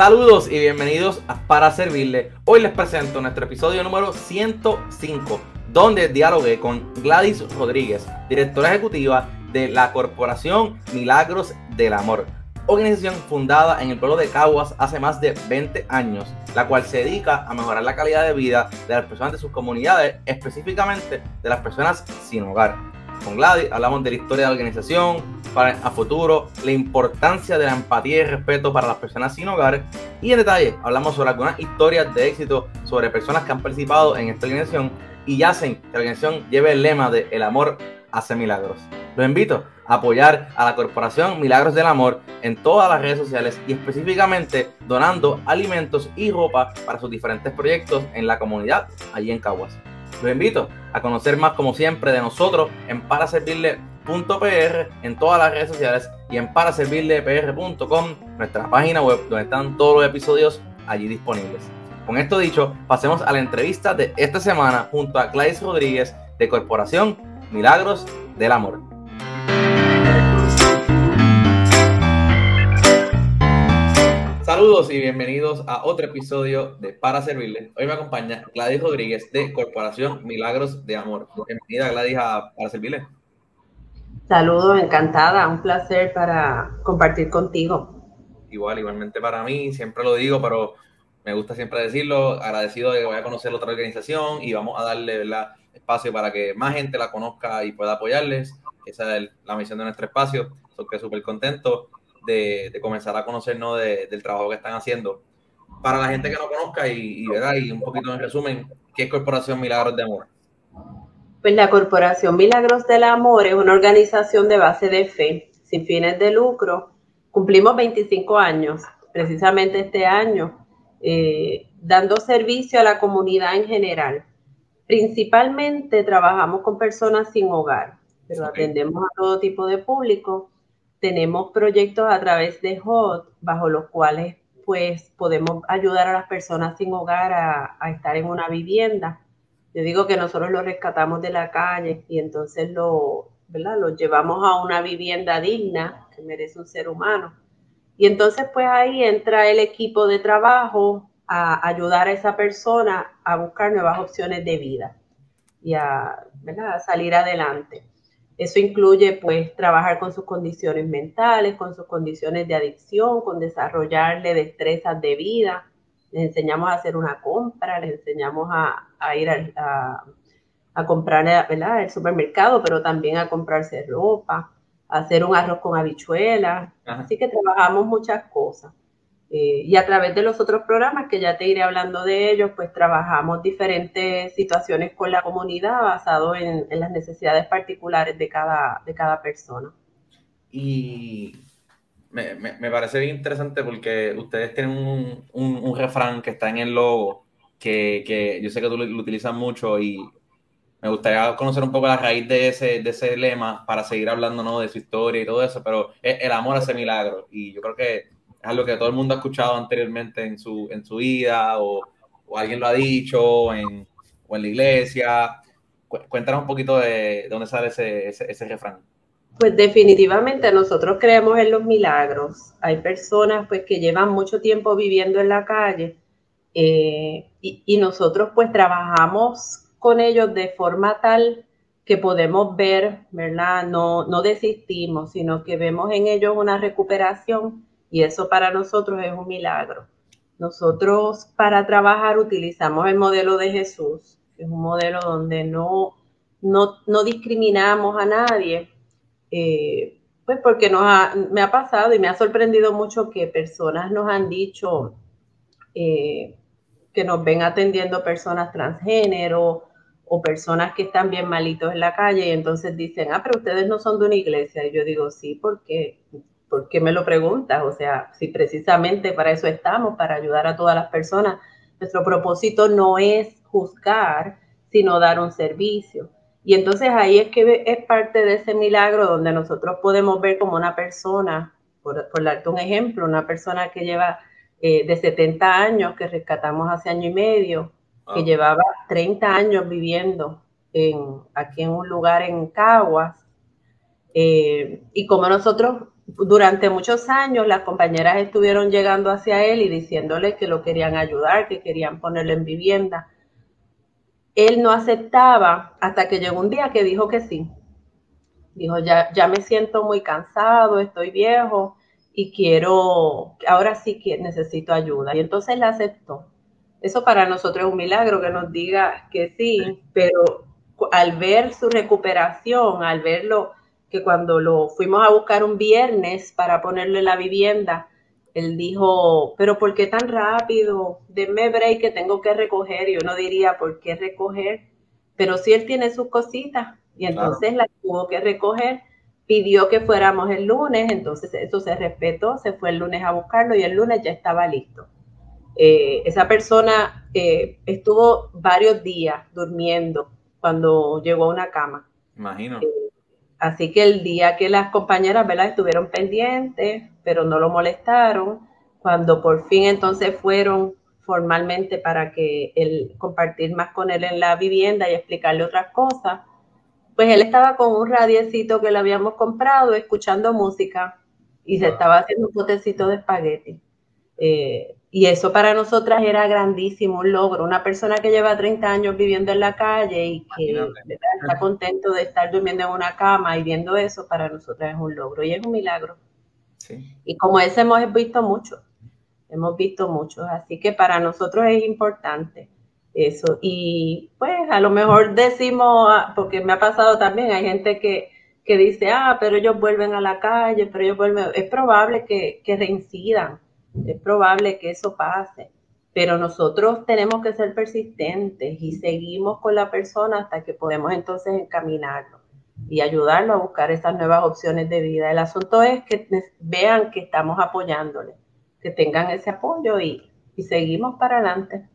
Saludos y bienvenidos a Para Servirle. Hoy les presento nuestro episodio número 105, donde dialogué con Gladys Rodríguez, directora ejecutiva de la Corporación Milagros del Amor, organización fundada en el pueblo de Caguas hace más de 20 años, la cual se dedica a mejorar la calidad de vida de las personas de sus comunidades, específicamente de las personas sin hogar. Con Gladys hablamos de la historia de la organización, para a futuro, la importancia de la empatía y respeto para las personas sin hogar y en detalle hablamos sobre algunas historias de éxito sobre personas que han participado en esta organización y hacen que la organización lleve el lema de el amor hace milagros. Los invito a apoyar a la corporación Milagros del Amor en todas las redes sociales y específicamente donando alimentos y ropa para sus diferentes proyectos en la comunidad allí en Caguas. Los invito a conocer más como siempre de nosotros en para servirle .pr en todas las redes sociales y en paraservirlepr.com, nuestra página web donde están todos los episodios allí disponibles. Con esto dicho, pasemos a la entrevista de esta semana junto a Gladys Rodríguez de Corporación Milagros del Amor. Saludos y bienvenidos a otro episodio de Para Servirle. Hoy me acompaña Gladys Rodríguez de Corporación Milagros de Amor. Bienvenida Gladys a Para Servirle. Saludos, encantada, un placer para compartir contigo. Igual, igualmente para mí, siempre lo digo, pero me gusta siempre decirlo, agradecido de que vaya a conocer otra organización y vamos a darle espacio para que más gente la conozca y pueda apoyarles. Esa es la misión de nuestro espacio. Estoy súper contento de, comenzar a conocernos del trabajo que están haciendo. Para la gente que no conozca y, y, y un poquito en resumen, ¿qué es Corporación Milagros de Amor? Pues la Corporación Milagros del Amor es una organización de base de fe, sin fines de lucro. Cumplimos 25 años, precisamente este año, eh, dando servicio a la comunidad en general. Principalmente trabajamos con personas sin hogar, pero atendemos a todo tipo de público. Tenemos proyectos a través de HOT, bajo los cuales pues podemos ayudar a las personas sin hogar a, estar en una vivienda yo digo que nosotros lo rescatamos de la calle y entonces lo, ¿verdad? lo llevamos a una vivienda digna que merece un ser humano. Y entonces pues ahí entra el equipo de trabajo a ayudar a esa persona a buscar nuevas opciones de vida y a salir adelante. Eso incluye pues trabajar con sus condiciones mentales, con sus condiciones de adicción, con desarrollarle destrezas de vida, les enseñamos a hacer una compra, les enseñamos a, ir a, a, comprar ¿verdad? el supermercado, pero también a comprarse ropa, a hacer un arroz con habichuelas. Así que trabajamos muchas cosas. Eh, y a través de los otros programas, que ya te iré hablando de ellos, pues trabajamos diferentes situaciones con la comunidad basado en, en las necesidades particulares de cada, de cada persona. Y me, me, parece bien interesante porque ustedes tienen un, un, refrán que está en el logo que, que yo sé que tú lo, utilizas mucho y me gustaría conocer un poco la raíz de ese, de ese lema para seguir hablando ¿no? de su historia y todo eso, pero el amor hace milagro y yo creo que algo que todo el mundo ha escuchado anteriormente en su, en su vida o, o alguien lo ha dicho en, o en la iglesia. Cuéntanos un poquito de, dónde sale ese, ese, refrán. Pues definitivamente nosotros creemos en los milagros. Hay personas pues que llevan mucho tiempo viviendo en la calle eh, y, nosotros pues trabajamos con ellos de forma tal que podemos ver, ¿verdad? No, no desistimos, sino que vemos en ellos una recuperación y eso para nosotros es un milagro. Nosotros para trabajar utilizamos el modelo de Jesús, que es un modelo donde no, no, no discriminamos a nadie, eh, pues porque nos me ha pasado y me ha sorprendido mucho que personas nos han dicho eh, que nos ven atendiendo personas transgénero o personas que están bien malitos en la calle y entonces dicen, ah, pero ustedes no son de una iglesia. Y yo digo, sí, porque ¿por qué me lo preguntas? O sea, si precisamente para eso estamos, para ayudar a todas las personas. Nuestro propósito no es juzgar, sino dar un servicio. Y entonces ahí es que es parte de ese milagro donde nosotros podemos ver como una persona, por, darte un ejemplo, una persona que lleva eh, de 70 años, que rescatamos hace año y medio, que llevaba 30 años viviendo en, aquí en un lugar en Caguas, eh, y como nosotros durante muchos años las compañeras estuvieron llegando hacia él y diciéndole que lo querían ayudar, que querían ponerlo en vivienda. Él no aceptaba hasta que llegó un día que dijo que sí. Dijo, ya, ya me siento muy cansado, estoy viejo y quiero, ahora sí que necesito ayuda. Y entonces él aceptó. Eso para nosotros es un milagro que nos diga que sí, pero al ver su recuperación, al verlo, que cuando lo fuimos a buscar un viernes para ponerle la vivienda, él dijo, pero ¿por qué tan rápido? Denme break que tengo que recoger. Y uno diría, ¿por qué recoger? Pero si él tiene sus cositas y entonces las tuvo que recoger, pidió que fuéramos el lunes, entonces eso se respetó, se fue el lunes a buscarlo y el lunes ya estaba listo. Eh, esa persona eh, estuvo varios días durmiendo cuando llegó a una cama. Imagino. Eh, Así que el día que las compañeras, ¿verdad? Estuvieron pendientes, pero no lo molestaron, cuando por fin entonces fueron formalmente para que él compartir más con él en la vivienda y explicarle otras cosas, pues él estaba con un radiecito que le habíamos comprado, escuchando música y se estaba haciendo un potecito de espagueti. Eh, y eso para nosotras era grandísimo, un logro. Una persona que lleva 30 años viviendo en la calle y que está contento de estar durmiendo en una cama y viendo eso, para nosotras es un logro y es un milagro. Y como ese hemos visto mucho, hemos visto muchos, así que para nosotros es importante eso. Y pues a lo mejor decimos, ah, porque me ha pasado también, hay gente que, que dice, ah, pero ellos vuelven a la calle, pero ellos vuelven, es probable que, que reincidan es probable que eso pase, pero nosotros tenemos que ser persistentes y seguimos con la persona hasta que podemos entonces encaminarlo y ayudarlo a buscar esas nuevas opciones de vida. El asunto es que vean que estamos apoyándole, que tengan ese apoyo y, seguimos para adelante.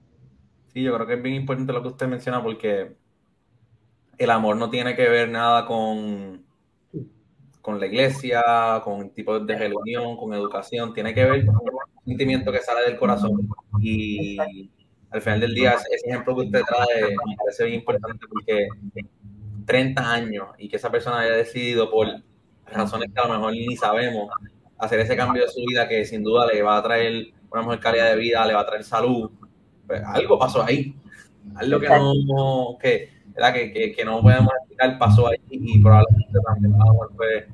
Sí, yo creo que es bien importante lo que usted menciona porque el amor no tiene que ver nada con, con la iglesia, con tipos de religión, con educación, tiene que ver con un sentimiento que sale del corazón. Y al final del día, ese ejemplo que usted trae me parece bien importante porque 30 años y que esa persona haya decidido por razones que a lo mejor ni sabemos hacer ese cambio de su vida que sin duda le va a traer una mejor calidad de vida, le va a traer salud. Pues algo pasó ahí. Algo que no, que, que, que, no podemos explicar pasó ahí y probablemente también amor fue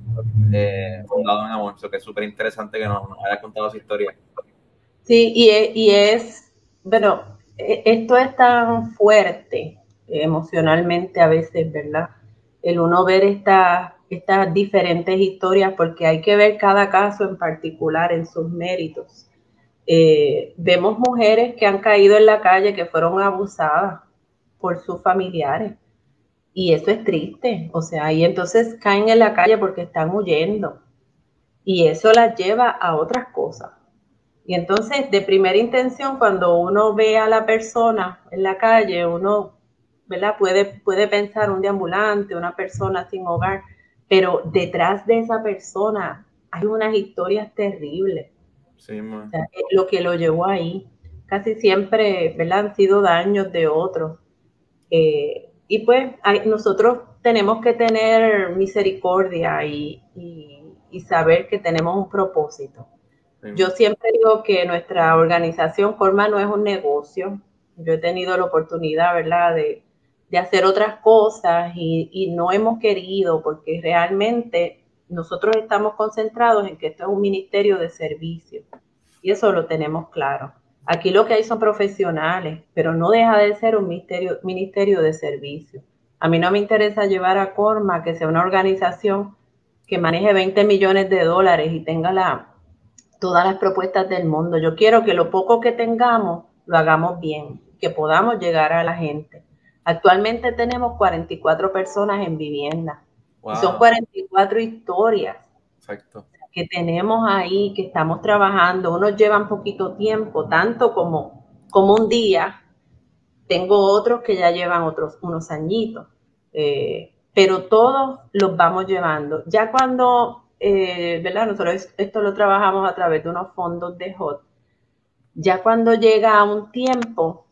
eh, fundado en amor. Eso que es súper interesante que nos, haya contado esa historia. Sí, y es, y es, bueno, e, esto es tan fuerte emocionalmente a veces, ¿verdad? El uno ver estas estas diferentes historias, porque hay que ver cada caso en particular en sus méritos. Eh, vemos mujeres que han caído en la calle, que fueron abusadas, por sus familiares. Y eso es triste, o sea, y entonces caen en la calle porque están huyendo. Y eso las lleva a otras cosas. Y entonces, de primera intención, cuando uno ve a la persona en la calle, uno ¿verdad? Puede, puede pensar un deambulante, una persona sin hogar, pero detrás de esa persona hay unas historias terribles. Sí, lo que lo llevó ahí. Casi siempre ¿verdad? han sido daños de otros. Eh, y pues nosotros tenemos que tener misericordia y, saber que tenemos un propósito. Yo siempre digo que nuestra organización Forma no es un negocio. Yo he tenido la oportunidad, ¿verdad?, de, hacer otras cosas y, y, no hemos querido porque realmente nosotros estamos concentrados en que esto es un ministerio de servicio y eso lo tenemos claro. Aquí lo que hay son profesionales, pero no deja de ser un ministerio, ministerio de servicio. A mí no me interesa llevar a Corma que sea una organización que maneje 20 millones de dólares y tenga la, todas las propuestas del mundo. Yo quiero que lo poco que tengamos lo hagamos bien, que podamos llegar a la gente. Actualmente tenemos 44 personas en vivienda. son 44 historias. Exacto que tenemos ahí, que estamos trabajando, unos llevan poquito tiempo, tanto como, como un día. Tengo otros que ya llevan otros unos añitos, eh, pero todos los vamos llevando. Ya cuando, eh, ¿verdad? Nosotros esto lo trabajamos a través de unos fondos de HOT. Ya cuando llega a un tiempo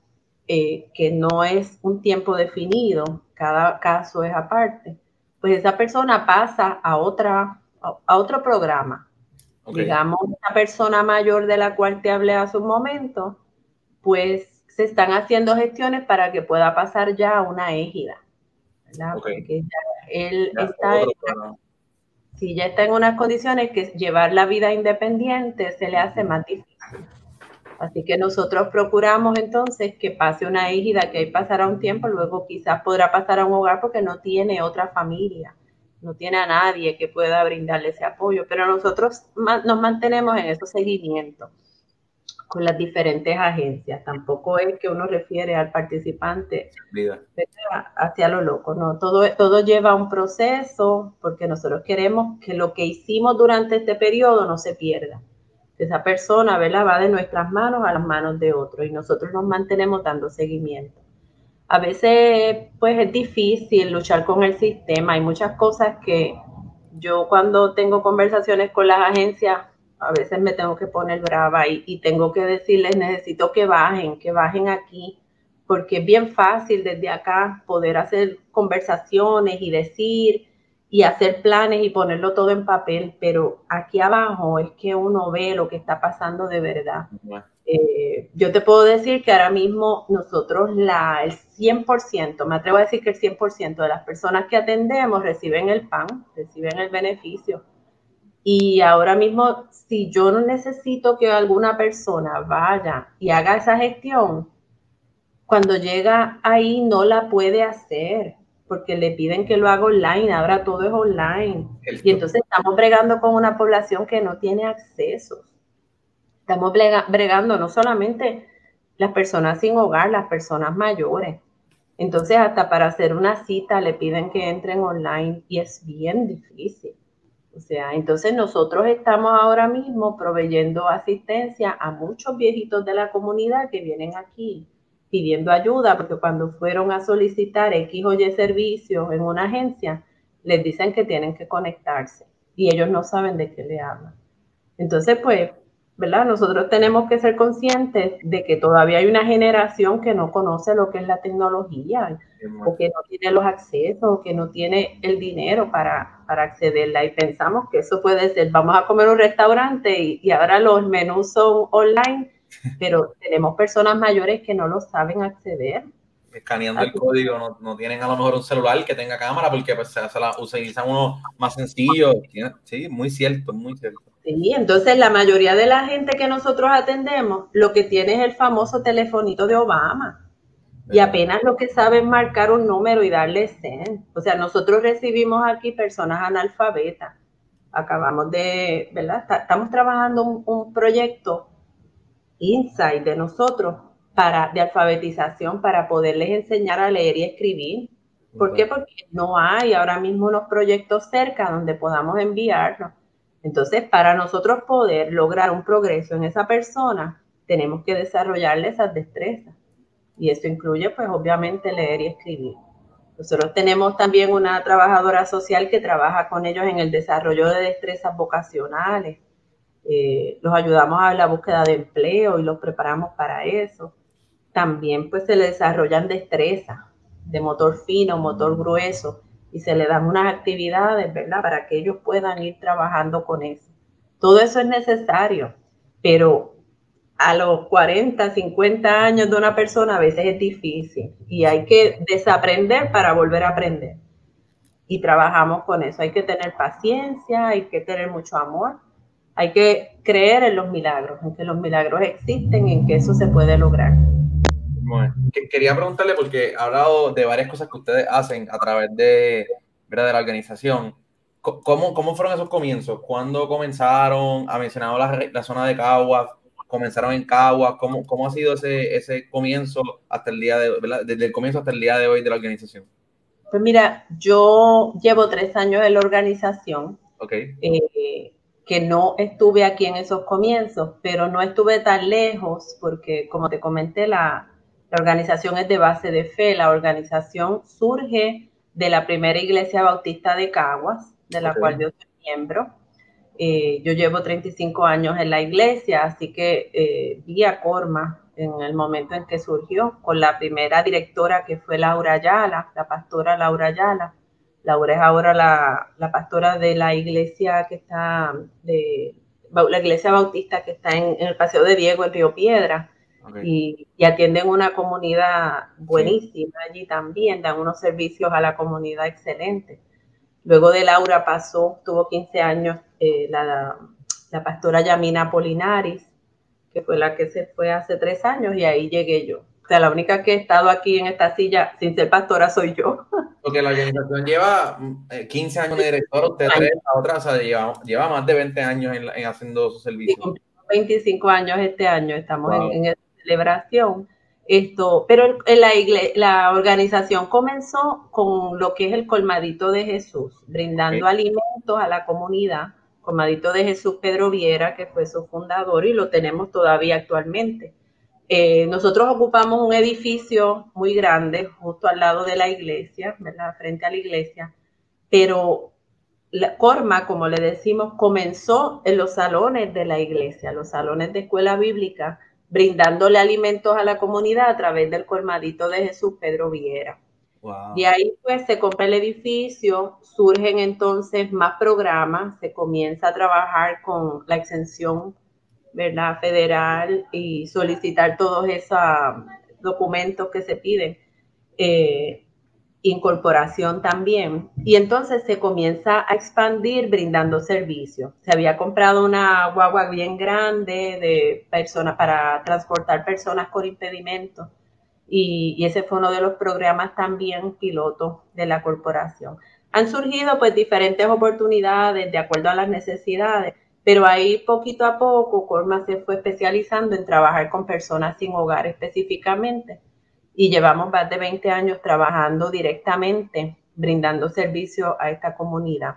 eh, que no es un tiempo definido, cada caso es aparte, pues esa persona pasa a otra a, otro programa. Digamos, una persona mayor de la cual te hablé hace un momento, pues se están haciendo gestiones para que pueda pasar ya a una égida. Porque él está, si ya está en unas condiciones que llevar la vida independiente se le hace más difícil. Así que nosotros procuramos entonces que pase una égida, que ahí pasará un tiempo, luego quizás podrá pasar a un hogar porque no tiene otra familia, no tiene a nadie que pueda brindarle ese apoyo, pero nosotros nos mantenemos en esos seguimientos con las diferentes agencias. Tampoco es que uno refiere al participante hacia lo loco, no, todo, todo lleva un proceso porque nosotros queremos que lo que hicimos durante este periodo no se pierda. Esa persona, ¿verdad? Va de nuestras manos a las manos de otro y nosotros nos mantenemos dando seguimiento. A veces, pues es difícil luchar con el sistema. Hay muchas cosas que yo cuando tengo conversaciones con las agencias a veces me tengo que poner brava y, tengo que decirles, necesito que bajen, que bajen aquí, porque es bien fácil desde acá poder hacer conversaciones y decir y hacer planes y ponerlo todo en papel, pero aquí abajo es que uno ve lo que está pasando de verdad. Eh, yo te puedo decir que ahora mismo nosotros la, el 100%, me atrevo a decir que el 100% de las personas que atendemos reciben el PAN, reciben el beneficio y ahora mismo, si yo no necesito que alguna persona vaya y haga esa gestión, cuando llega ahí no la puede hacer porque le piden que lo haga online, ahora todo es online. Y entonces estamos bregando con una población que no tiene acceso. Estamos bregando no solamente las personas sin hogar, las personas mayores. Entonces hasta para hacer una cita le piden que entren online y es bien difícil. O sea, entonces nosotros estamos ahora mismo proveyendo asistencia a muchos viejitos de la comunidad que vienen aquí pidiendo ayuda, porque cuando fueron a solicitar X o Y servicios en una agencia, les dicen que tienen que conectarse y ellos no saben de qué le hablan. Entonces, pues, ¿verdad? Nosotros tenemos que ser conscientes de que todavía hay una generación que no conoce lo que es la tecnología, o que no tiene los accesos, o que no tiene el dinero para, para accederla. Y pensamos que eso puede ser, vamos a comer un restaurante y, y ahora los menús son online, pero tenemos personas mayores que no lo saben acceder. Escaneando el código, no, no, tienen a lo mejor un celular que tenga cámara porque pues, se, se la utilizan uno más sencillo. Sí, muy cierto, muy cierto. Sí, entonces la mayoría de la gente que nosotros atendemos lo que tiene es el famoso telefonito de Obama. Y apenas lo que sabe es marcar un número y darle send. O sea, nosotros recibimos aquí personas analfabetas. Acabamos de, ¿verdad? Estamos trabajando un, un proyecto inside de nosotros para, de alfabetización para poderles enseñar a leer y escribir. ¿Por qué? Porque no hay ahora mismo unos proyectos cerca donde podamos enviarlos. Entonces, para nosotros poder lograr un progreso en esa persona, tenemos que desarrollarle esas destrezas. Y eso incluye, pues, obviamente, leer y escribir. Nosotros tenemos también una trabajadora social que trabaja con ellos en el desarrollo de destrezas vocacionales. Eh, los ayudamos a la búsqueda de empleo y los preparamos para eso. También, pues, se le desarrollan destrezas de motor fino, motor grueso y se le dan unas actividades, ¿verdad? Para que ellos puedan ir trabajando con eso. Todo eso es necesario, pero a los 40, 50 años de una persona a veces es difícil y hay que desaprender para volver a aprender. Y trabajamos con eso. Hay que tener paciencia, hay que tener mucho amor, hay que creer en los milagros, en que los milagros existen, en que eso se puede lograr. Quería preguntarle, porque ha hablado de varias cosas que ustedes hacen a través de, de la organización. ¿Cómo, ¿Cómo fueron esos comienzos? ¿Cuándo comenzaron? Ha mencionado la, la zona de Caguas. ¿Comenzaron en Caguas? ¿Cómo, cómo ha sido ese, ese comienzo hasta el día de desde el comienzo hasta el día de hoy de la organización? Pues mira, yo llevo tres años en la organización. Ok. Eh, que no estuve aquí en esos comienzos, pero no estuve tan lejos porque, como te comenté, la, la organización es de base de fe. La organización surge de la primera iglesia bautista de Caguas, de la cual yo soy miembro. Eh, yo llevo 35 años en la iglesia, así que eh, vi a Corma en el momento en que surgió, con la primera directora que fue Laura Ayala, la pastora Laura Ayala. Laura es ahora la, la pastora de la iglesia que está de la iglesia bautista que está en, el Paseo de Diego, en Río Piedra. Y, atienden una comunidad buenísima allí también, dan unos servicios a la comunidad excelentes. Luego de Laura pasó, tuvo 15 años eh, la, la, pastora Yamina Polinaris, que fue la que se fue hace tres años, y ahí llegué yo. O sea, la única que he estado aquí en esta silla sin ser pastora soy yo. Porque la organización lleva 15 eh, años de director, usted tres, la otra, o sea, lleva, lleva, más de 20 años en, haciendo su servicio. 25 años este año, estamos en, en celebración. Esto, pero la, la organización comenzó con lo que es el colmadito de Jesús, brindando alimentos a la comunidad. Colmadito de Jesús Pedro Viera, que fue su fundador y lo tenemos todavía actualmente. Eh, nosotros ocupamos un edificio muy grande justo al lado de la iglesia, ¿verdad? Frente a la iglesia, pero la Corma, como le decimos, comenzó en los salones de la iglesia, los salones de escuela bíblica, brindándole alimentos a la comunidad a través del colmadito de Jesús Pedro Viera. Y ahí pues se compra el edificio, surgen entonces más programas, se comienza a trabajar con la exención ¿verdad? federal y solicitar todos esos documentos que se piden. Eh, incorporación también. Y entonces se comienza a expandir brindando servicios. Se había comprado una guagua bien grande de personas para transportar personas con impedimentos. Y, ese fue uno de los programas también pilotos de la corporación. Han surgido pues diferentes oportunidades de acuerdo a las necesidades, pero ahí poquito a poco Corma se fue especializando en trabajar con personas sin hogar específicamente y llevamos más de 20 años trabajando directamente, brindando servicio a esta comunidad.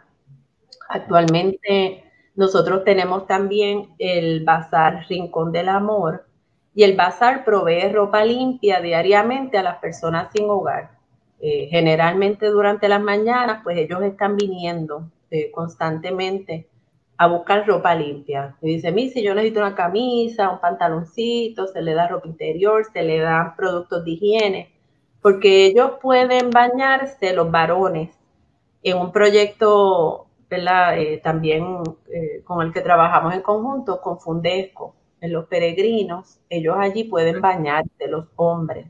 Actualmente nosotros tenemos también el Bazar Rincón del Amor y el Bazar provee ropa limpia diariamente a las personas sin hogar. Eh, generalmente durante las mañanas, pues ellos están viniendo eh, constantemente a buscar ropa limpia. Y dice, mi, si yo necesito una camisa, un pantaloncito, se le da ropa interior, se le dan productos de higiene, porque ellos pueden bañarse, los varones, en un proyecto. Eh, también eh, con el que trabajamos en conjunto, con Fundesco, en los peregrinos, ellos allí pueden bañarse, los hombres.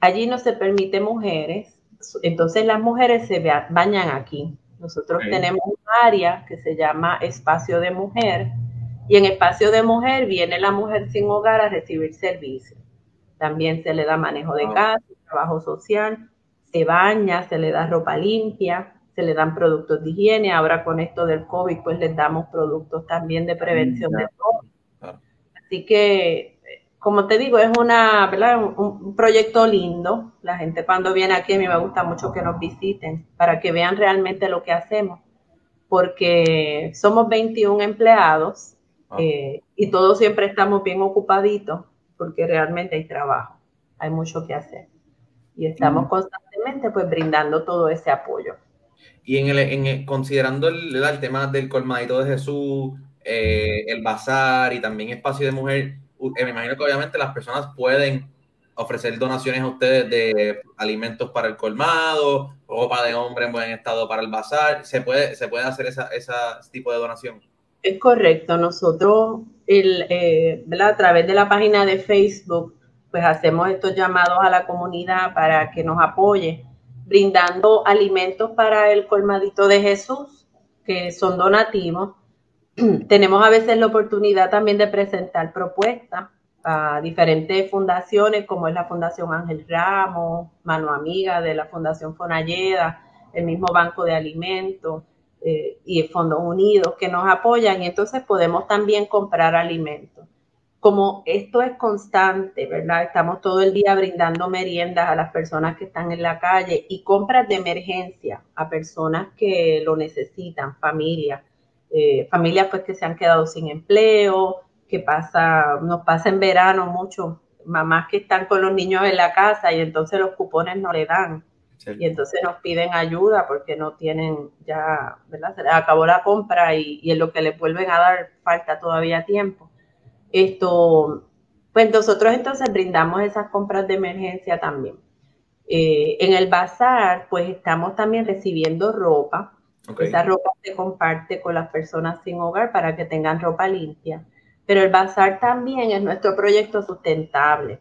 Allí no se permite mujeres, entonces las mujeres se bañan aquí. Nosotros tenemos un área que se llama espacio de mujer y en espacio de mujer viene la mujer sin hogar a recibir servicios. También se le da manejo de casa, trabajo social, se baña, se le da ropa limpia, se le dan productos de higiene. Ahora con esto del COVID, pues les damos productos también de prevención de COVID. Así que como te digo, es una, Un, proyecto lindo. La gente cuando viene aquí, a mí me gusta mucho que nos visiten para que vean realmente lo que hacemos, porque somos 21 empleados ah. eh, y todos siempre estamos bien ocupaditos porque realmente hay trabajo, hay mucho que hacer. Y estamos constantemente pues brindando todo ese apoyo. Y en el, considerando el, el, tema del colmadito de Jesús, eh, el bazar y también espacio de mujer, me imagino que obviamente las personas pueden ofrecer donaciones a ustedes de alimentos para el colmado, ropa de hombre en buen estado para el bazar. ¿Se puede, se hacer ese tipo de donación? Es correcto. Nosotros, el, eh, a través de la página de Facebook, pues hacemos estos llamados a la comunidad para que nos apoye, brindando alimentos para el colmadito de Jesús, que son donativos tenemos a veces la oportunidad también de presentar propuestas a diferentes fundaciones, como es la Fundación Ángel Ramos, Mano Amiga de la Fundación Fonalleda, el mismo Banco de Alimentos eh, y Fondos Unidos que nos apoyan y entonces podemos también comprar alimentos. Como esto es constante, ¿verdad? Estamos todo el día brindando meriendas a las personas que están en la calle y compras de emergencia a personas que lo necesitan, familias eh, familias pues que se han quedado sin empleo, que pasa, nos pasa en verano mucho, mamás que están con los niños en la casa y entonces los cupones no le dan. Y entonces nos piden ayuda porque no tienen ya, ¿verdad? Se les acabó la compra y, y en lo que les vuelven a dar falta todavía tiempo. Esto, pues nosotros entonces brindamos esas compras de emergencia también. Eh, en el bazar, pues estamos también recibiendo ropa Esa ropa se comparte con las personas sin hogar para que tengan ropa limpia. Pero el bazar también es nuestro proyecto sustentable.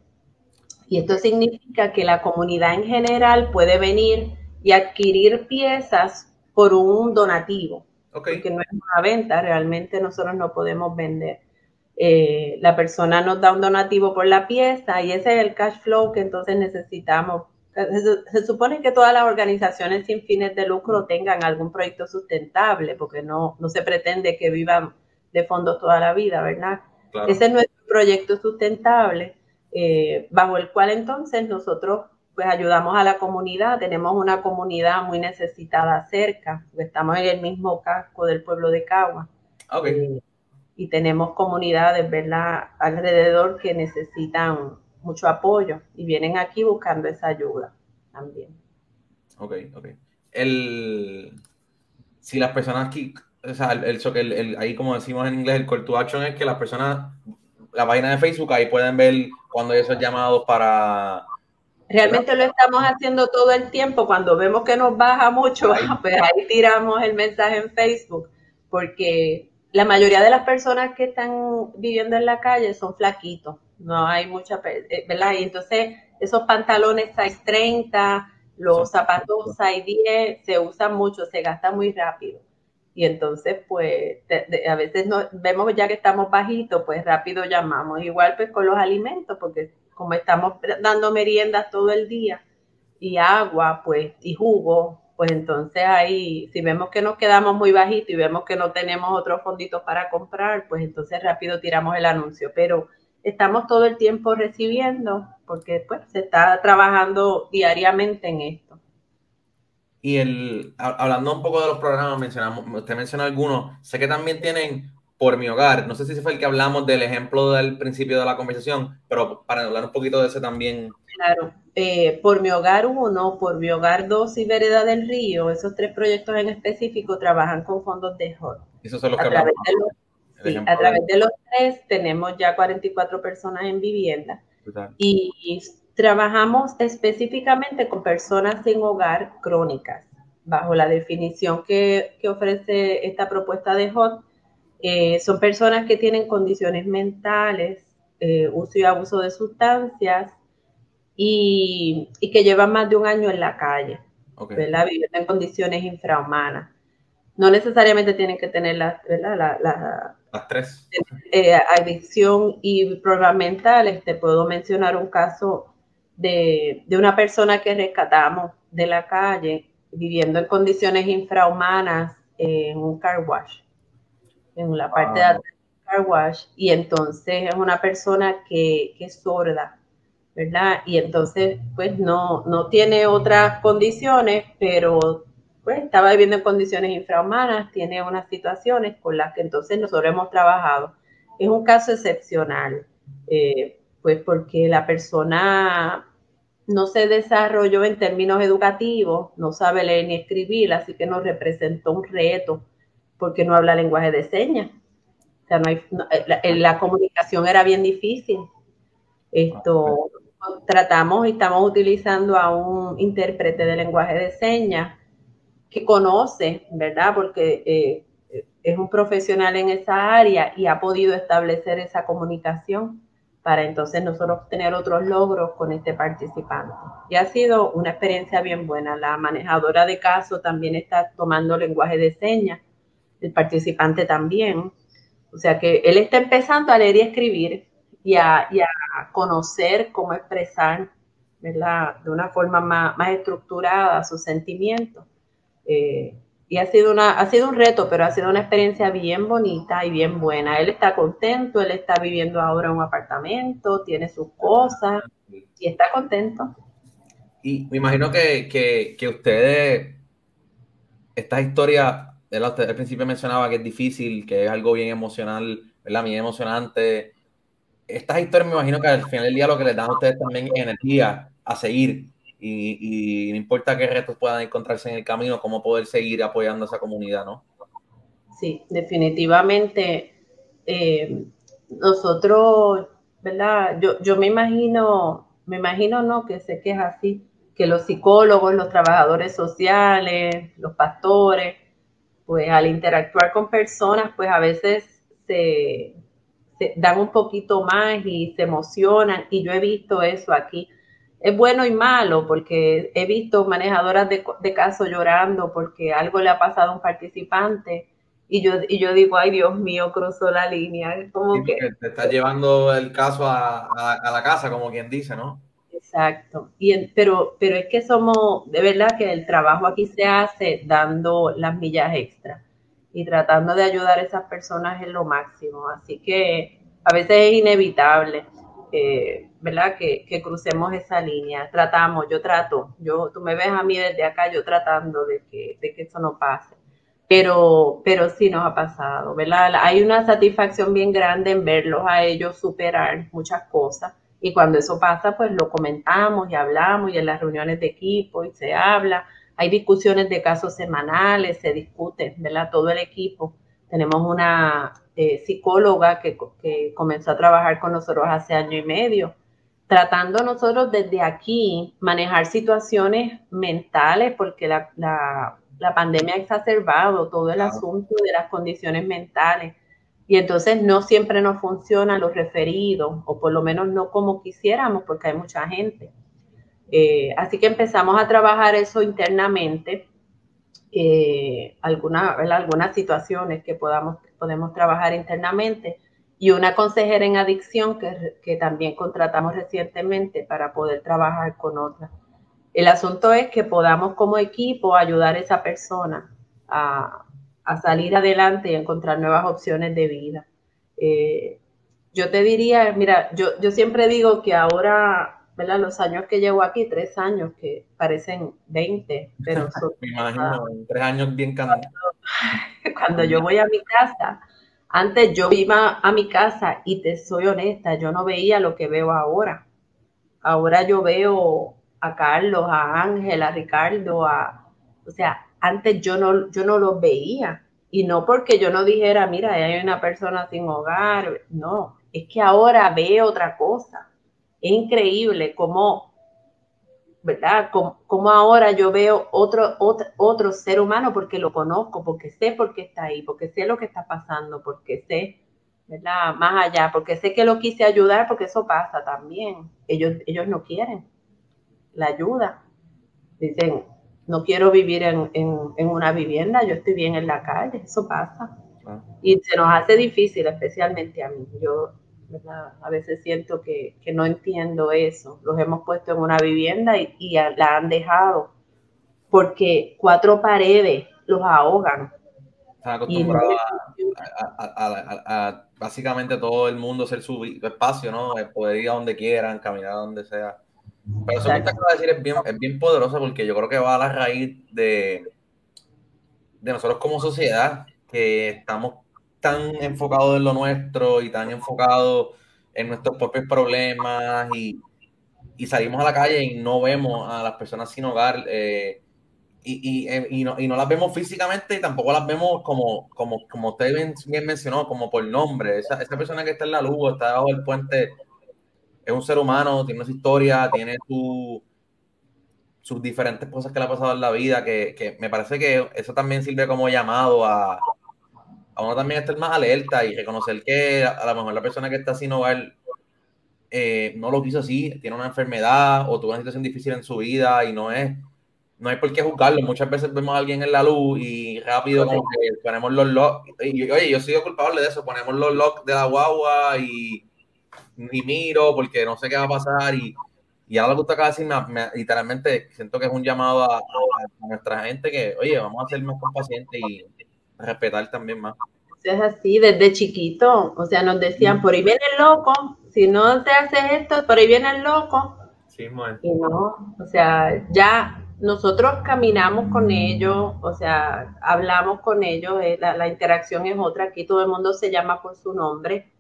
Y esto significa que la comunidad en general puede venir y adquirir piezas por un donativo. Porque no es una venta, realmente nosotros no podemos vender. Eh, la persona nos da un donativo por la pieza y ese es el cash flow que entonces necesitamos. Se, supone que todas las organizaciones sin fines de lucro tengan algún proyecto sustentable, porque no, no se pretende que vivan de fondos toda la vida, ¿verdad? Ese es nuestro proyecto sustentable, eh, bajo el cual entonces nosotros pues ayudamos a la comunidad, tenemos una comunidad muy necesitada cerca, estamos en el mismo casco del pueblo de Cagua. Okay. Eh, y tenemos comunidades, ¿verdad?, alrededor que necesitan mucho apoyo y vienen aquí buscando esa ayuda también. Ok, ok. El, si las personas aquí, o sea, el, ahí como decimos en inglés, el call to action es que las personas, la página de Facebook, ahí pueden ver cuando hay esos llamados para... Realmente lo estamos haciendo todo el tiempo. Cuando vemos que nos baja mucho, pues ahí tiramos el mensaje en Facebook, porque la mayoría de las personas que están viviendo en la calle son flaquitos, no hay mucha, eh, ¿verdad? Y entonces esos pantalones size 30, los zapatos size 10 se usan mucho, se gastan muy rápido. Y entonces, pues, a veces no, vemos ya que estamos bajitos, pues rápido llamamos. Igual pues con los alimentos, porque como estamos dando meriendas todo el día y agua, pues, y jugo, pues entonces ahí, si vemos que nos quedamos muy bajitos y vemos que no tenemos otros fonditos para comprar, pues entonces rápido tiramos el anuncio. Pero estamos todo el tiempo recibiendo porque pues se está trabajando diariamente en esto. Y el, hablando un poco de los programas, mencionamos, usted mencionó algunos, sé que también tienen por mi hogar, no sé si fue el que hablamos del ejemplo del principio de la conversación, pero para hablar un poquito de ese también. Claro, eh, por mi hogar 1, por mi hogar 2 y Vereda del Río, esos tres proyectos en específico trabajan con fondos de HOT. Esos son los a que de los, sí, a través de los tres tenemos ya 44 personas en vivienda y trabajamos específicamente con personas sin hogar crónicas. Bajo la definición que, que ofrece esta propuesta de HOT, eh, son personas que tienen condiciones mentales, eh, uso y abuso de sustancias y, que llevan más de un año en la calle, ¿verdad? viviendo en condiciones infrahumanas. No necesariamente tienen que tener las, las tres. Eh, adicción y problemas mentales. Te puedo mencionar un caso de, de una persona que rescatamos de la calle viviendo en condiciones infrahumanas en un car wash en la parte de atrás car wash, y entonces es una persona que, que, es sorda, ¿verdad? Y entonces, pues no, no tiene otras condiciones, pero pues estaba viviendo en condiciones infrahumanas, tiene unas situaciones con las que entonces nosotros hemos trabajado. Es un caso excepcional, eh, pues porque la persona no se desarrolló en términos educativos, no sabe leer ni escribir, así que nos representó un reto porque no habla lenguaje de señas. O sea, no hay, eh, la, comunicación era bien difícil. Esto tratamos y estamos utilizando a un intérprete de lenguaje de señas que conoce, ¿verdad? Porque eh, es un profesional en esa área y ha podido establecer esa comunicación para entonces nosotros tener otros logros con este participante. Y ha sido una experiencia bien buena. La manejadora de caso también está tomando lenguaje de señas el participante también. O sea que él está empezando a leer y escribir y a, conocer cómo expresar, ¿verdad? De una forma más, estructurada sus sentimientos. Eh, y ha sido, una, ha sido un reto, pero ha sido una experiencia bien bonita y bien buena. Él está contento, él está viviendo ahora en un apartamento, tiene sus cosas y está contento. Y me imagino que, que, que ustedes, esta historia al principio mencionaba que es difícil, que es algo bien emocional, ¿verdad? Bien emocionante. Estas historias me imagino que al final del día lo que les dan a ustedes también es energía a seguir y, no importa qué retos puedan encontrarse en el camino, cómo poder seguir apoyando a esa comunidad, ¿no? Sí, definitivamente. Eh, nosotros, ¿verdad? Yo, yo me imagino, me imagino, no, que sé que es así, que los psicólogos, los trabajadores sociales, los pastores, pues al interactuar con personas, pues a veces se, dan un poquito más y se emocionan y yo he visto eso aquí. Es bueno y malo porque he visto manejadoras de, de casos llorando porque algo le ha pasado a un participante y yo, y yo digo, ay Dios mío, cruzó la línea. Como que, te está llevando el caso a, a, la casa, como quien dice, ¿no? Exacto. Y pero, pero es que somos, de verdad que el trabajo aquí se hace dando las millas extra y tratando de ayudar a esas personas en lo máximo. Así que a veces es inevitable, eh, ¿verdad? Que, que, crucemos esa línea. Tratamos, yo trato, yo, tú me ves a mí desde acá, yo tratando de que, de que eso no pase pero, pero sí nos ha pasado, ¿verdad? Hay una satisfacción bien grande en verlos a ellos superar muchas cosas y cuando eso pasa, pues lo comentamos y hablamos y en las reuniones de equipo y se habla. Hay discusiones de casos semanales, se discute, ¿verdad? Todo el equipo. Tenemos una eh, psicóloga que, que comenzó a trabajar con nosotros hace año y medio tratando nosotros desde aquí manejar situaciones mentales, porque la, la pandemia ha exacerbado todo el asunto de las condiciones mentales. Y entonces no siempre nos funcionan los referidos o por lo menos no como quisiéramos porque hay mucha gente. Eh, así que empezamos a trabajar eso internamente, eh, algunas situaciones que podamos, podemos trabajar internamente y una consejera en adicción que, que también contratamos recientemente para poder trabajar con otras. El asunto es que podamos como equipo ayudar a esa persona a, salir adelante y encontrar nuevas opciones de vida. Eh, yo te diría, mira, yo, yo siempre digo que ahora, ¿verdad? Los años que llevo aquí, tres años que parecen 20, pero son... Me imagino, tres años bien cuando, cuando yo voy a mi casa, antes yo iba a mi casa y te soy honesta, yo no veía lo que veo ahora. Ahora yo veo a Carlos, a Ángel, a Ricardo, a, o sea, antes yo no, yo no los veía. Y no porque yo no dijera, mira, hay una persona sin hogar, no, es que ahora veo otra cosa. Es increíble cómo, ¿verdad? Como, ahora yo veo otro, otro, otro ser humano porque lo conozco, porque sé por qué está ahí, porque sé lo que está pasando, porque sé, ¿verdad? Más allá, porque sé que lo quise ayudar, porque eso pasa también. Ellos, ellos no quieren la ayuda. Dicen, no quiero vivir en, una vivienda, yo estoy bien en la calle, eso pasa. Ah. Y se nos hace difícil, especialmente a mí. Yo a veces siento que, no entiendo eso. Los hemos puesto en una vivienda y, la han dejado porque cuatro paredes los ahogan. Están acostumbrados a, básicamente todo el mundo ser su espacio, ¿no? Poder ir a donde quieran, caminar a donde sea. Pero eso que de decir es bien, es bien poderoso porque yo creo que va a la raíz de, de nosotros como sociedad, que estamos tan enfocados en lo nuestro y tan enfocados en nuestros propios problemas y, y salimos a la calle y no vemos a las personas sin hogar eh, y, eh, y, no, y, no, las vemos físicamente y tampoco las vemos como, como, como usted bien, mencionó, como por nombre. Esa, esa persona que está en la luz, está debajo del puente es un ser humano, tiene su historia, tiene su, sus diferentes cosas que le ha pasado en la vida, que, me parece que eso también sirve como llamado a, a uno también estar más alerta y reconocer que a, lo mejor la persona que está sin hogar eh, no lo quiso así, tiene una enfermedad o tuvo una situación difícil en su vida y no es, no hay por qué juzgarlo. Muchas veces vemos a alguien en la luz y rápido como que ponemos los locks, y oye, yo soy culpable de eso, ponemos los locks de la guagua y ni miro porque no sé qué va a pasar y, y ahora lo que acaba de decir, literalmente siento que es un llamado a, nuestra gente que, oye, vamos a ser más pacientes y respetar también más. Es así, desde chiquito, o sea, nos decían, por ahí viene el loco, si no se hace esto, por ahí viene el loco. Sí, y no, o sea, ya nosotros caminamos con ellos, o sea, hablamos con ellos, eh, la, la interacción es otra, aquí todo el mundo se llama por su nombre,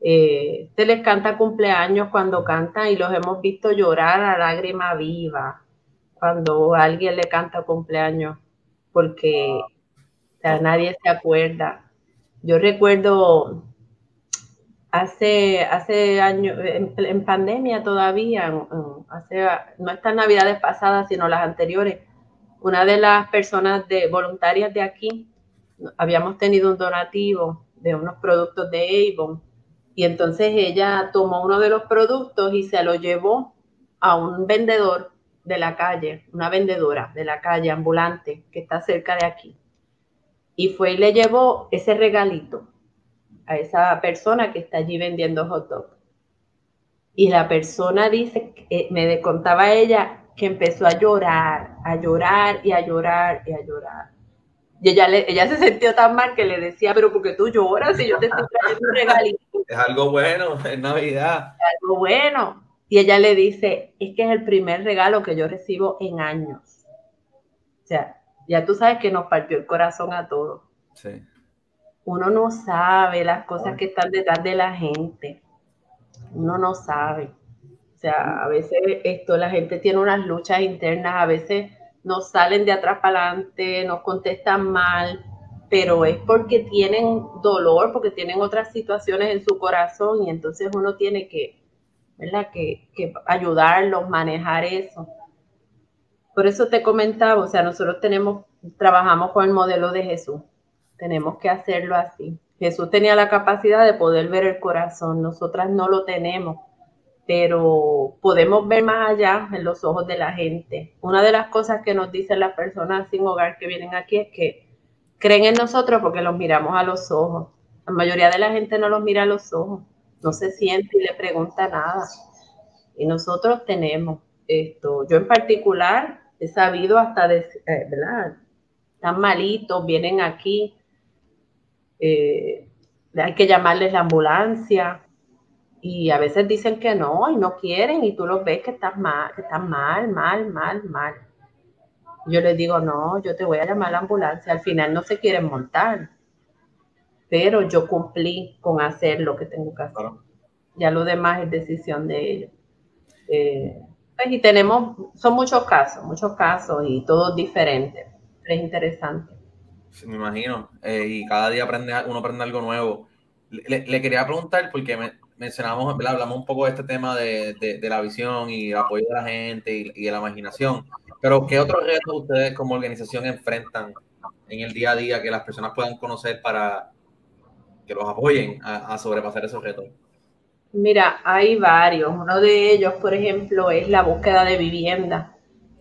eh, se les canta cumpleaños cuando cantan y los hemos visto llorar a lágrima viva cuando alguien le canta cumpleaños, porque nadie se acuerda. Yo recuerdo hace, hace años, en, pandemia todavía, hace, no estas navidades pasadas, sino las anteriores, una de las personas de voluntarias de aquí habíamos tenido un donativo de unos productos de Avon y entonces ella tomó uno de los productos y se lo llevó a un vendedor de la calle, una vendedora de la calle ambulante que está cerca de aquí. Y fue y le llevó ese regalito a esa persona que está allí vendiendo hot dog. Y la persona dice, eh, me contaba ella que empezó a llorar, a llorar y a llorar y a llorar. Y ella, le, ella se sintió tan mal que le decía, pero porque tú lloras si yo te estoy trayendo un regalito? Es algo bueno, es Navidad. Es algo bueno. Y ella le dice, es que es el primer regalo que yo recibo en años. O sea, ya tú sabes que nos partió el corazón a todos. Sí. Uno no sabe las cosas que están detrás de la gente. Uno no sabe. O sea, a veces esto, la gente tiene unas luchas internas, a veces nos salen de atrás para adelante, nos contestan mal, pero es porque tienen dolor, porque tienen otras situaciones en su corazón y entonces uno tiene que, ¿verdad? Que, que ayudarlos, manejar eso. Por eso te comentaba, o sea, nosotros tenemos, trabajamos con el modelo de Jesús. Tenemos que hacerlo así. Jesús tenía la capacidad de poder ver el corazón, nosotras no lo tenemos pero podemos ver más allá en los ojos de la gente. Una de las cosas que nos dicen las personas sin hogar que vienen aquí es que creen en nosotros porque los miramos a los ojos. La mayoría de la gente no los mira a los ojos, no se siente y le pregunta nada. Y nosotros tenemos esto. Yo en particular he sabido hasta de, eh, ¿verdad? Están malitos, vienen aquí, eh, hay que llamarles la ambulancia, y a veces dicen que no y no quieren y tú los ves que estás mal, que están mal, mal, mal, mal. Yo les digo, no, yo te voy a llamar a la ambulancia. Al final no se quieren montar, pero yo cumplí con hacer lo que tengo que hacer. Ya lo demás es decisión de ellos. Eh, pues, y tenemos, son muchos casos, muchos casos y todos diferentes. Es interesante. me imagino. Eh, y cada día aprende, uno aprende algo nuevo. Le, quería preguntar, porque me, mencionamos, hablamos un poco de este tema de, de, la visión y el apoyo de la gente y, de la imaginación, pero ¿qué otros retos ustedes como organización enfrentan en el día a día que las personas puedan conocer para que los apoyen a, sobrepasar esos retos? Mira, hay varios. Uno de ellos, por ejemplo, es la búsqueda de vivienda.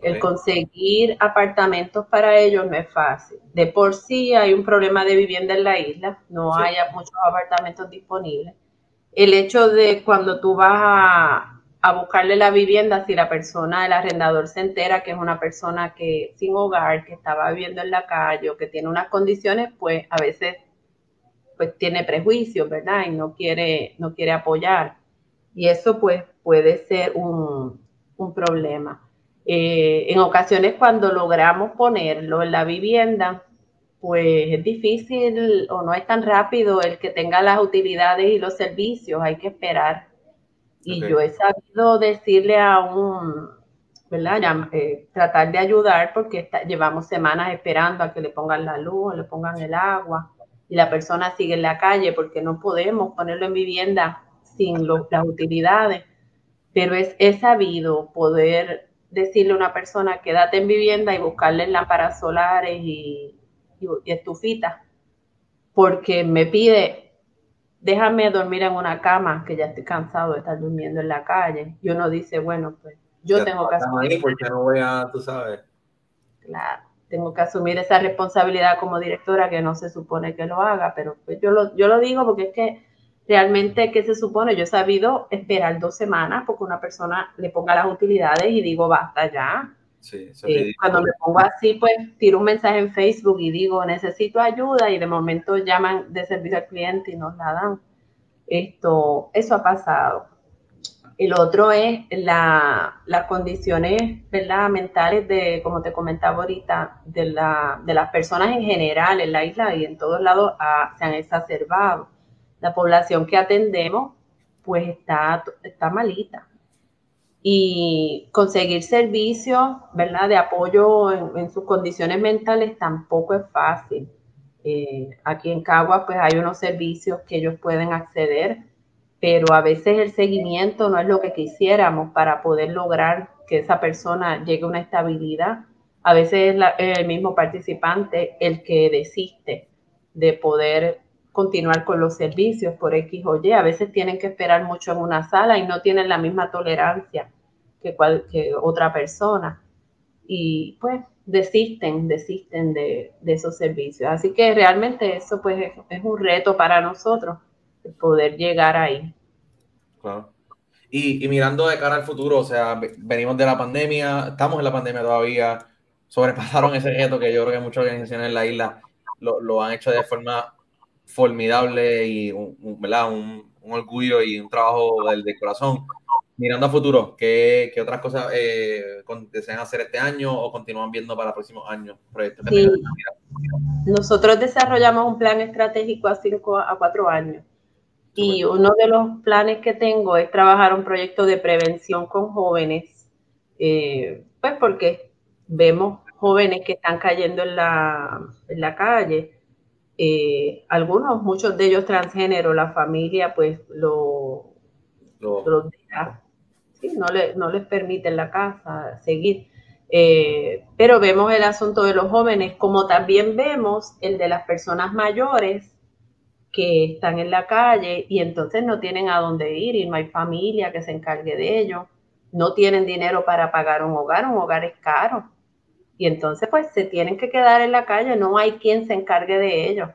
El conseguir apartamentos para ellos no es fácil. De por sí hay un problema de vivienda en la isla, no hay muchos apartamentos disponibles el hecho de cuando tú vas a, buscarle la vivienda, si la persona, el arrendador se entera que es una persona que sin hogar, que estaba viviendo en la calle o que tiene unas condiciones, pues a veces pues tiene prejuicios, ¿verdad? Y no quiere, no quiere apoyar. Y eso pues puede ser un, problema. Eh, en ocasiones cuando logramos ponerlo en la vivienda, pues es difícil o no es tan rápido el que tenga las utilidades y los servicios, hay que esperar. Y yo he sabido decirle a un, ¿verdad? Eh, tratar de ayudar porque llevamos semanas esperando a que le pongan la luz, le pongan el agua y la persona sigue en la calle porque no podemos ponerlo en vivienda sin las utilidades. Pero es, es sabido poder decirle a una persona quédate en vivienda y buscarle lámparas solares y y, estufita, porque me pide, déjame dormir en una cama, que ya estoy cansado de estar durmiendo en la calle. Y uno dice, bueno, pues yo tengo que asumir. Porque no voy a, tú sabes. Claro, tengo que asumir esa responsabilidad como directora que no se supone que lo haga, pero pues yo lo, yo lo digo porque es que realmente, ¿qué se supone? Yo he sabido esperar dos semanas porque una persona le ponga las utilidades y digo, basta ya. Eh, cuando me pongo así, pues tiro un mensaje en Facebook y digo, necesito ayuda y de momento llaman de servicio al cliente y nos la dan. Esto, eso ha pasado. El otro es la, las condiciones mentales de, como te comentaba ahorita, de, la, de las personas en general en la isla y en todos lados ah, se han exacerbado. La población que atendemos pues está, está malita y conseguir servicios. De apoyo en, sus condiciones mentales tampoco es fácil. Eh, aquí en Cagua pues hay unos servicios que ellos pueden acceder, pero a veces el seguimiento no es lo que quisiéramos para poder lograr que esa persona llegue a una estabilidad. A veces es el mismo participante el que desiste de poder continuar con los servicios por X o Y. A veces tienen que esperar mucho en una sala y no tienen la misma tolerancia que, otra persona. Y pues desisten, desisten de, esos servicios. Así que realmente eso pues es, un reto para nosotros, poder llegar ahí. Claro. Y, mirando de cara al futuro, o sea, venimos de la pandemia, estamos en la pandemia todavía, sobrepasaron ese reto que yo creo que muchas organizaciones en la isla lo, han hecho de forma formidable y un, ¿verdad? Un, orgullo y un trabajo del, corazón. Mirando a futuro, ¿qué, qué otras cosas eh, desean hacer este año o continúan viendo para próximos años? Nosotros desarrollamos un plan estratégico a cinco a cuatro años. Y uno de los planes que tengo es trabajar un proyecto de prevención con jóvenes, eh, pues porque vemos jóvenes que están cayendo en la, en la calle eh, algunos, muchos de ellos transgénero, la familia pues lo, no, no les permite en la casa seguir. Eh, pero vemos el asunto de los jóvenes, como también vemos el de las personas mayores que están en la calle y entonces no tienen a dónde ir y no hay familia que se encargue de ellos, no tienen dinero para pagar un hogar, un hogar es caro. Y entonces pues se tienen que quedar en la calle, no hay quien se encargue de ellos.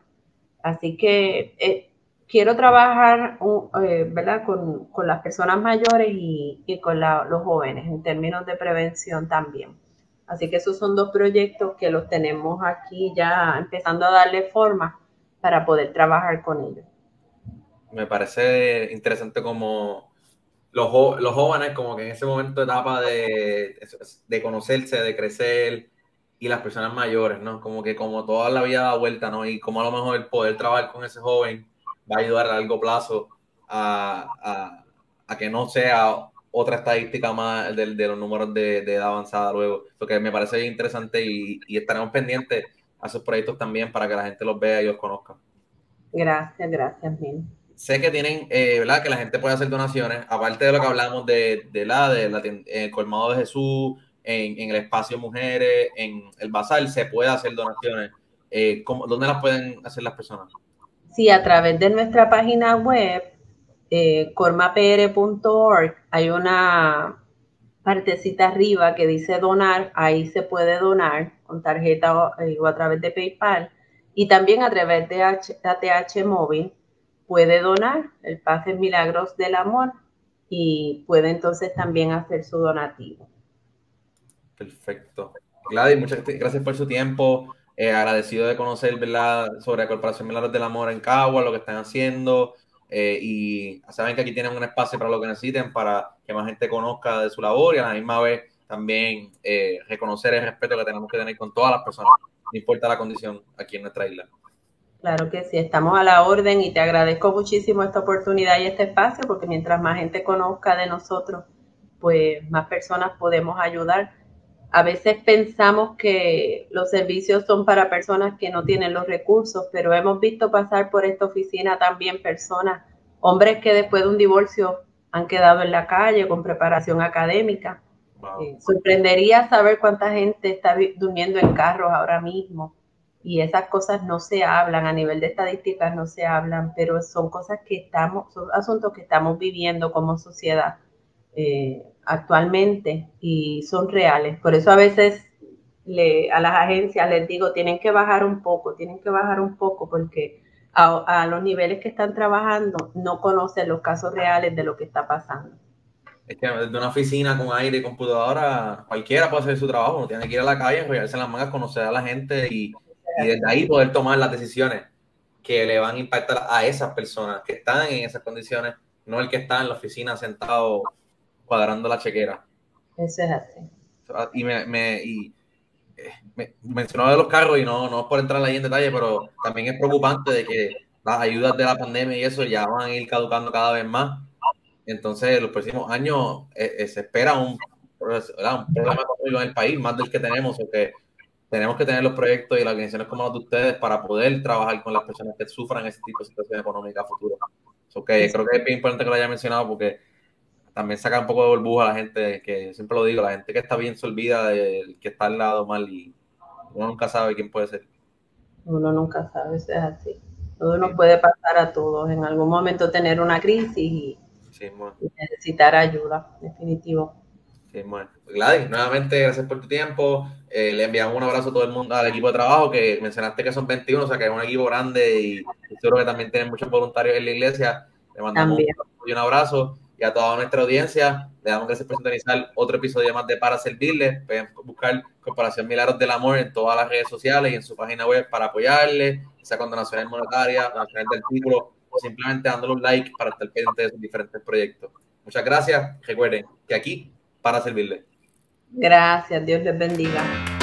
Así que eh, quiero trabajar eh, ¿verdad? Con, las personas mayores y, con los jóvenes en términos de prevención también. Así que esos son dos proyectos que los tenemos aquí ya empezando a darle forma para poder trabajar con ellos. Me parece interesante como los, los jóvenes como que en ese momento etapa de, de conocerse, de crecer y las personas mayores, ¿no? Como que como toda la vida da vuelta, ¿no? Y como a lo mejor el poder trabajar con ese joven va a ayudar a largo plazo a, que no sea otra estadística más de, los números de, edad avanzada luego. Lo que me parece interesante y, estaremos pendientes a esos proyectos también para que la gente los vea y los conozca. Gracias, gracias, bien sé que tienen, eh, ¿verdad? Que la gente puede hacer donaciones, aparte de lo que hablamos de, la, de la, eh, colmado de Jesús, en, el espacio Mujeres, en el Basal, se puede hacer donaciones. Eh, ¿Dónde las pueden hacer las personas? Sí, a través de nuestra página web, eh, cormapr.org, hay una partecita arriba que dice donar, ahí se puede donar con tarjeta o, o a través de PayPal y también a través de ATH móvil puede donar el Pase Milagros del Amor y puede entonces también hacer su donativo. Perfecto. Gladys, muchas gracias por su tiempo. Eh, agradecido de conocer sobre la Corporación Milagros del Amor en Cagua, lo que están haciendo. Eh, y saben que aquí tienen un espacio para lo que necesiten, para que más gente conozca de su labor y a la misma vez también eh, reconocer el respeto que tenemos que tener con todas las personas, no importa la condición aquí en nuestra isla. Claro que sí, estamos a la orden y te agradezco muchísimo esta oportunidad y este espacio porque mientras más gente conozca de nosotros, pues más personas podemos ayudar. A veces pensamos que los servicios son para personas que no tienen los recursos, pero hemos visto pasar por esta oficina también personas, hombres que después de un divorcio han quedado en la calle con preparación académica. Eh, sorprendería saber cuánta gente está durmiendo en carros ahora mismo y esas cosas no se hablan, a nivel de estadísticas no se hablan, pero son cosas que estamos, son asuntos que estamos viviendo como sociedad eh, actualmente y son reales. Por eso a veces le, a las agencias les digo, tienen que bajar un poco, tienen que bajar un poco porque a, los niveles que están trabajando no conocen los casos reales de lo que está pasando. Es que desde una oficina con aire y computadora, cualquiera puede hacer su trabajo, no tiene que ir a la calle, enrollarse en las mangas, conocer a la gente y y desde ahí poder tomar las decisiones que le van a impactar a esas personas que están en esas condiciones, no el que está en la oficina sentado cuadrando la chequera. Eso es así. Y me, me, y, me mencionó de los carros y no, no es por entrar ahí en detalle, pero también es preocupante de que las ayudas de la pandemia y eso ya van a ir caducando cada vez más. Entonces, en los próximos años eh, eh, se espera un, un problema en el país, más del que tenemos, o que tenemos que tener los proyectos y las organizaciones como las de ustedes para poder trabajar con las personas que sufran ese tipo de situación económica a futuro. Okay, creo que es bien importante que lo haya mencionado porque también saca un poco de burbuja a la gente, que siempre lo digo, la gente que está bien se olvida del que está al lado mal y uno nunca sabe quién puede ser. Uno nunca sabe, eso es así. Todo nos puede pasar a todos. En algún momento tener una crisis y, necesitar ayuda, definitivo. Sí, bueno. Gladys, nuevamente gracias por tu tiempo. Eh, le enviamos un abrazo a todo el mundo, al equipo de trabajo, que mencionaste que son 21, o sea que es un equipo grande y seguro que también tienen muchos voluntarios en la iglesia. Le mandamos un, abrazo y a toda nuestra audiencia. Le damos gracias por sintonizar otro episodio más de Para Servirle. Pueden buscar Corporación Milagros del Amor en todas las redes sociales y en su página web para apoyarle, sea con donaciones monetarias, donaciones del título o simplemente dándole un like para estar pendiente de sus diferentes proyectos. Muchas gracias. Recuerden que aquí para servirle. Gracias, Dios les bendiga.